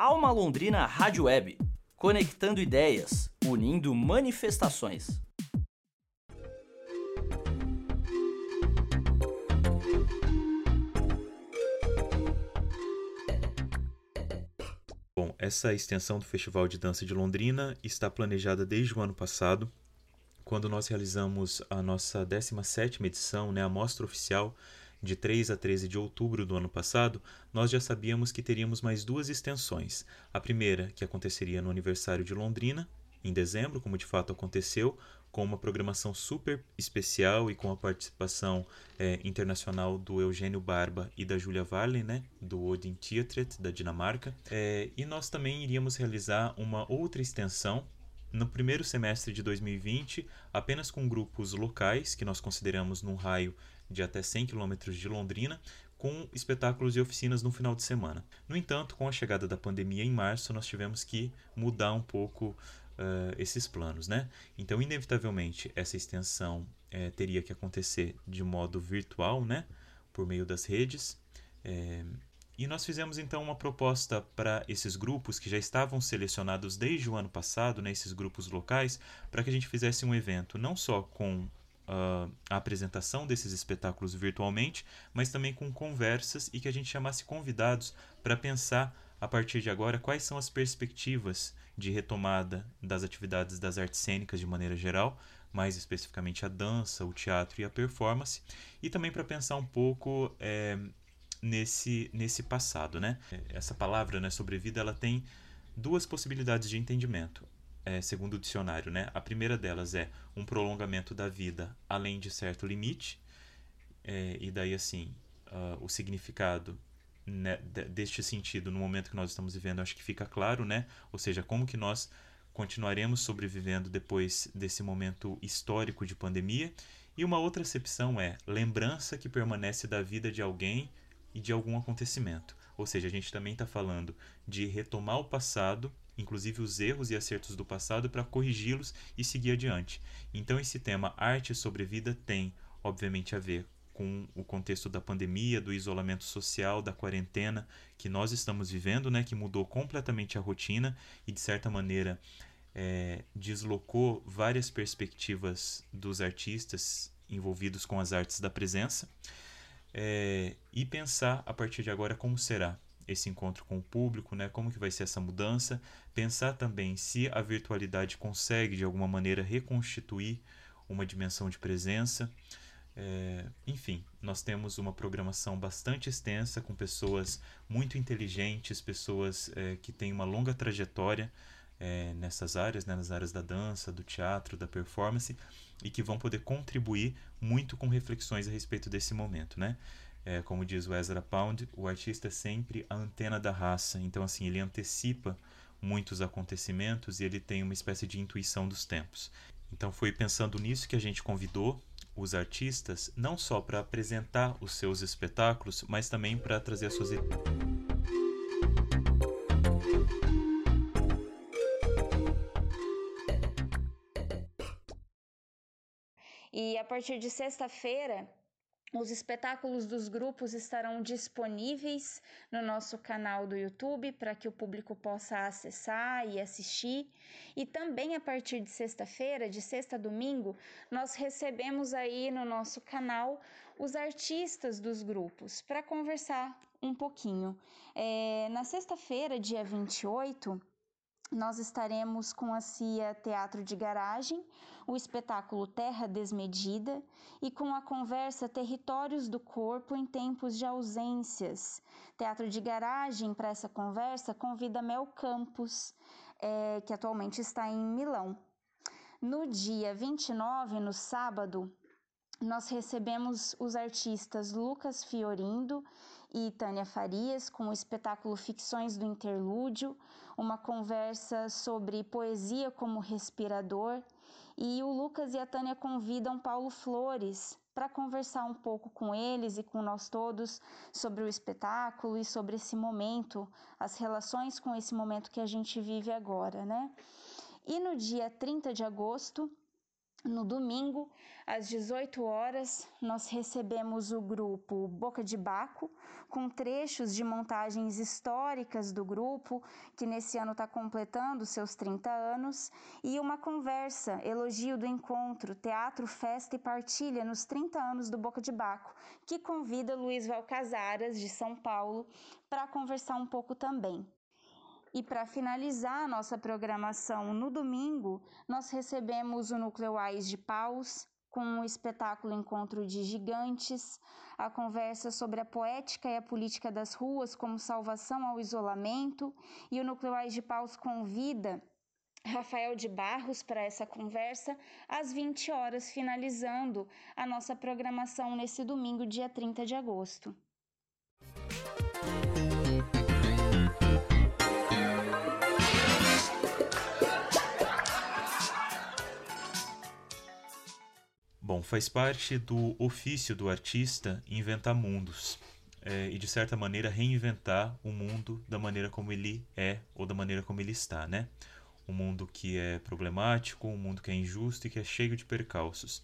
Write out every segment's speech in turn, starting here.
Alma Londrina Rádio Web, conectando ideias, unindo manifestações. Bom, essa extensão do Festival de Dança de Londrina está planejada desde o ano passado, quando nós realizamos a nossa 17ª edição, né, a mostra oficial de 3 a 13 de outubro do ano passado, nós já sabíamos que teríamos mais duas extensões. A primeira, que aconteceria no aniversário de Londrina, em dezembro, como de fato aconteceu, com uma programação super especial e com a participação é, internacional do Eugênio Barba e da Julia Varley, né, do Odin Theatret, da Dinamarca. É, e nós também iríamos realizar uma outra extensão no primeiro semestre de 2020, apenas com grupos locais, que nós consideramos num raio de até 100 km de Londrina, com espetáculos e oficinas no final de semana. No entanto, com a chegada da pandemia em março, nós tivemos que mudar um pouco uh, esses planos, né? Então, inevitavelmente, essa extensão uh, teria que acontecer de modo virtual, né? Por meio das redes. Uh, e nós fizemos então uma proposta para esses grupos que já estavam selecionados desde o ano passado, né, esses grupos locais, para que a gente fizesse um evento não só com uh, a apresentação desses espetáculos virtualmente, mas também com conversas e que a gente chamasse convidados para pensar a partir de agora quais são as perspectivas de retomada das atividades das artes cênicas de maneira geral, mais especificamente a dança, o teatro e a performance, e também para pensar um pouco é, nesse, nesse passado, né? Essa palavra, né, sobrevida, ela tem duas possibilidades de entendimento, é, segundo o dicionário, né? A primeira delas é um prolongamento da vida além de certo limite, é, e daí, assim, uh, o significado né, deste sentido no momento que nós estamos vivendo, acho que fica claro, né? Ou seja, como que nós continuaremos sobrevivendo depois desse momento histórico de pandemia. E uma outra acepção é lembrança que permanece da vida de alguém e de algum acontecimento. Ou seja, a gente também está falando de retomar o passado, inclusive os erros e acertos do passado, para corrigi-los e seguir adiante. Então, esse tema arte sobre vida tem, obviamente, a ver com o contexto da pandemia, do isolamento social, da quarentena que nós estamos vivendo, né, que mudou completamente a rotina e, de certa maneira, é, deslocou várias perspectivas dos artistas envolvidos com as artes da presença é, e pensar a partir de agora como será esse encontro com o público, né? Como que vai ser essa mudança? Pensar também se a virtualidade consegue de alguma maneira reconstituir uma dimensão de presença. É, enfim, nós temos uma programação bastante extensa com pessoas muito inteligentes, pessoas é, que têm uma longa trajetória é, nessas áreas, né, nas áreas da dança, do teatro, da performance, e que vão poder contribuir muito com reflexões a respeito desse momento, né? É, como diz o Ezra Pound, o artista é sempre a antena da raça, então assim ele antecipa muitos acontecimentos e ele tem uma espécie de intuição dos tempos. Então foi pensando nisso que a gente convidou os artistas não só para apresentar os seus espetáculos, mas também para trazer as suas E a partir de sexta-feira, os espetáculos dos grupos estarão disponíveis no nosso canal do YouTube para que o público possa acessar e assistir. E também a partir de sexta-feira, de sexta a domingo, nós recebemos aí no nosso canal os artistas dos grupos para conversar um pouquinho. É, na sexta-feira, dia 28, nós estaremos com a CIA Teatro de Garagem, o espetáculo Terra Desmedida e com a conversa Territórios do Corpo em Tempos de Ausências. Teatro de Garagem, para essa conversa, convida Mel Campos, é, que atualmente está em Milão. No dia 29, no sábado, nós recebemos os artistas Lucas Fiorindo e Tânia Farias com o espetáculo Ficções do Interlúdio, uma conversa sobre poesia como respirador. E o Lucas e a Tânia convidam Paulo Flores para conversar um pouco com eles e com nós todos sobre o espetáculo e sobre esse momento, as relações com esse momento que a gente vive agora, né? E no dia 30 de agosto, No domingo, às 18 horas, nós recebemos o grupo Boca de Baco, com trechos de montagens históricas do grupo, que nesse ano está completando seus 30 anos, e uma conversa, elogio do encontro, teatro, festa e partilha nos 30 anos do Boca de Baco, que convida Luiz Valcasaras, de São Paulo, para conversar um pouco também. E para finalizar a nossa programação no domingo, nós recebemos o Nucleais de Paus, com o espetáculo Encontro de Gigantes, a conversa sobre a poética e a política das ruas como salvação ao isolamento, e o Nucleais de Paus convida Rafael de Barros para essa conversa às 20 horas, finalizando a nossa programação nesse domingo, dia 30 de agosto. Faz parte do ofício do artista inventar mundos é, e, de certa maneira, reinventar o mundo da maneira como ele é ou da maneira como ele está, né? Um mundo que é problemático, um mundo que é injusto e que é cheio de percalços.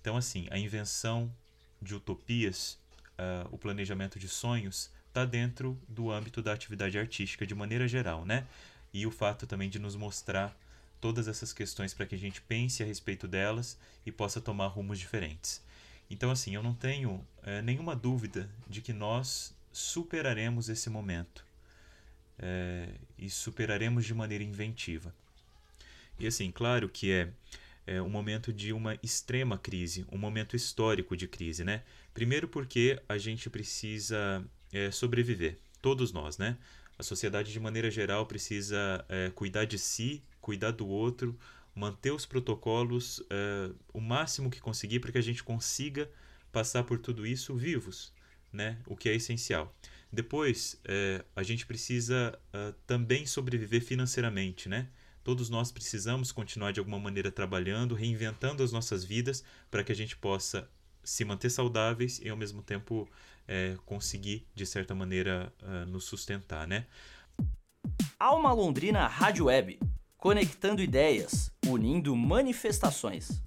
Então, assim, a invenção de utopias, uh, o planejamento de sonhos, está dentro do âmbito da atividade artística de maneira geral, né? E o fato também de nos mostrar todas essas questões para que a gente pense a respeito delas e possa tomar rumos diferentes. Então, assim, eu não tenho é, nenhuma dúvida de que nós superaremos esse momento é, e superaremos de maneira inventiva. E, assim, claro que é, é um momento de uma extrema crise, um momento histórico de crise, né? Primeiro porque a gente precisa é, sobreviver, todos nós, né? A sociedade, de maneira geral, precisa cuidar de si cuidar do outro, manter os protocolos uh, o máximo que conseguir para que a gente consiga passar por tudo isso vivos, né? O que é essencial. Depois, uh, a gente precisa uh, também sobreviver financeiramente, né? Todos nós precisamos continuar de alguma maneira trabalhando, reinventando as nossas vidas para que a gente possa se manter saudáveis e ao mesmo tempo conseguir de certa maneira nos sustentar, né? Alma Londrina Rádio Web conectando ideias, unindo manifestações.